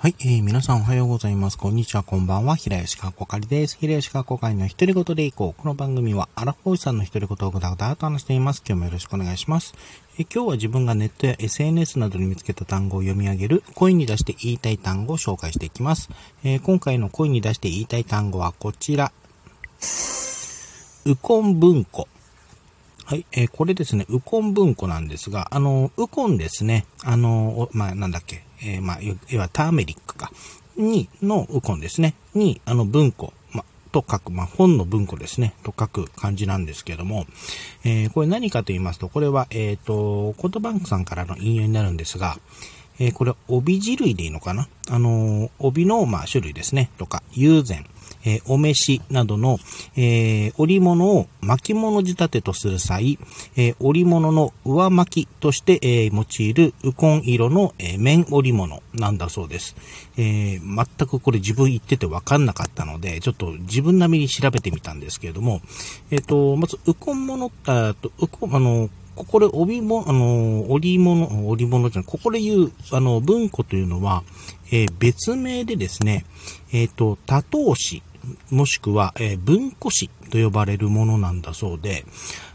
はい、えー、皆さんおはようございます。こんにちは、こんばんは。平吉川こかりです。平吉川こかりの独り言でいこう。この番組は、アラフォーさんの独り言をぐだぐだと話しています。今日もよろしくお願いします。え今日は自分がネットや SNS などに見つけた単語を読み上げる、声に出して言いたい単語を紹介していきます。えー今回の声に出して言いたい単語はこちら。ウコン文庫。はい、えーこれですね、ウコン文庫なんですが、あの、ウコンですね、あの、まあ、なんだっけ、えーまあ、要はターメリックか、に、のウコンですね、に、あの、文庫、ま、と書く、まあ、本の文庫ですね、と書く漢字なんですけども、えーこれ何かと言いますと、これは、えっ、と、コートバンクさんからの引用になるんですが、えこれ、帯字類でいいのかなあの帯の、ま、種類ですね、とか、友禅、えーお召しなどの、えー織物を巻物仕立てとする際、えー織物の上巻きとして、えー用いるウコン色の、えー綿織物なんだそうです。えー全くこれ自分言ってて分かんなかったので、ちょっと自分並みに調べてみたんですけれども、えっ、と、まず、ウコン物、あと、ウコン、あの、ここで帯も、あの、織物、織物じゃない、ここで言う、あの、文庫というのは、えー別名でですね、えっ、と、多頭紙、もしくは、えー文庫紙と呼ばれるものなんだそうで、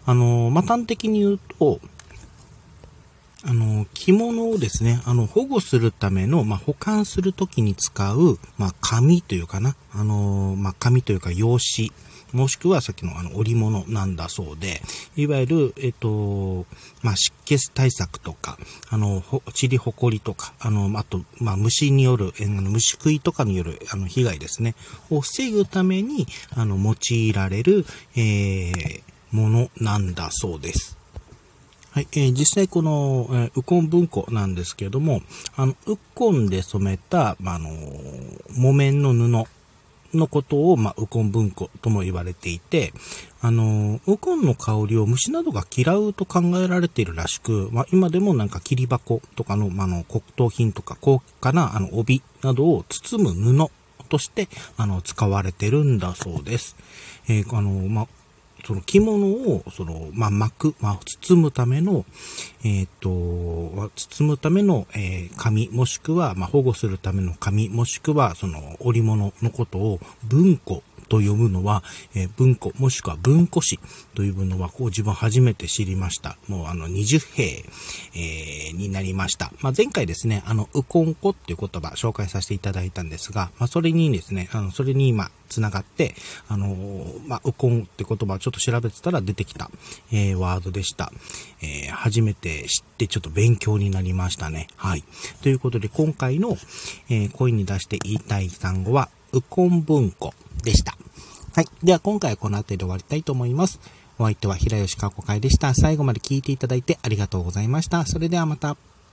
あの、まあ、端的に言うと、あの、着物をですね、あの、保護するための、まあ、保管するときに使う、まあ、紙というかな、あの、まあ、紙というか用紙、もしくはさっきのあの織物なんだそうで、いわゆる、えっと、まあ、湿気対策とか、あの、ほ塵ほこりとか、あの、あと、まあ、虫による、えの虫食いとかによる、あの、被害ですね、を防ぐために、あの、用いられる、えー、ものなんだそうです。はい、えー実際この、えーウコン文庫なんですけれども、あの、ウコンで染めた、まあ、の木綿の布のことを、まあ、ウコン文庫とも言われていて、あのウコンの香りを虫などが嫌うと考えられているらしく、まあ、今でもなんか切り箱とかの、まあ、の、黒糖品とか高価な、あの、帯などを包む布として、あの、使われてるんだそうです。えーあのまあ、その着物を、その、まあ、巻く、まあ、包むための、えっ、と、包むための、えー紙、もしくは、まあ、保護するための紙、もしくは、その、織物のことを、文庫と読むのは、えー文庫、もしくは文庫紙というのは、こう自分初めて知りました。もう、あの、20兵、えーになりました。まあ、前回ですね、あの、ウコンコっていう言葉紹介させていただいたんですが、まあ、それにですね、あの、それに今、つながって、あのーまあ、ウコンって言葉をちょっと調べてたら出てきた、えーワードでした。えー初めて知ってちょっと勉強になりましたね。はい。ということで、今回の、えー声に出して言いたい単語は、ウコン文庫でした。はい。では、今回はこの辺りで終わりたいと思います。お相手は平吉かこかいでした。最後まで聞いていただいてありがとうございました。それではまた。